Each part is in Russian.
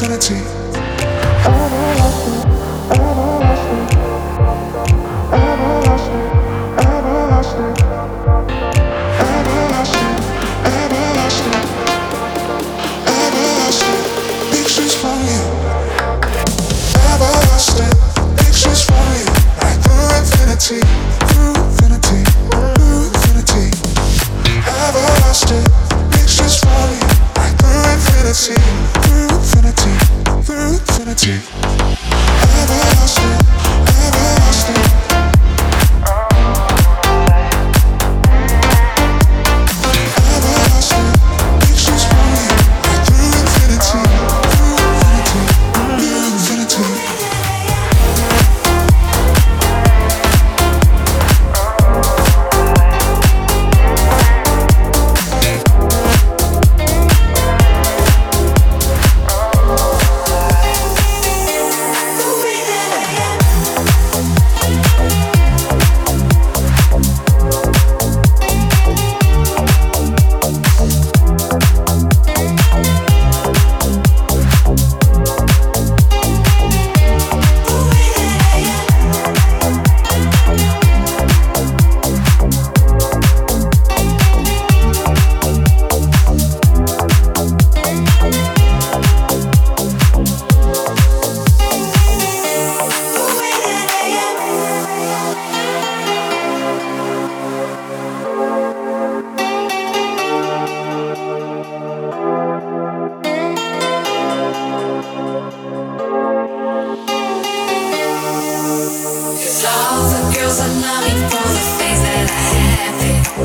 infinity.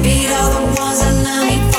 Beat all the ones that love me.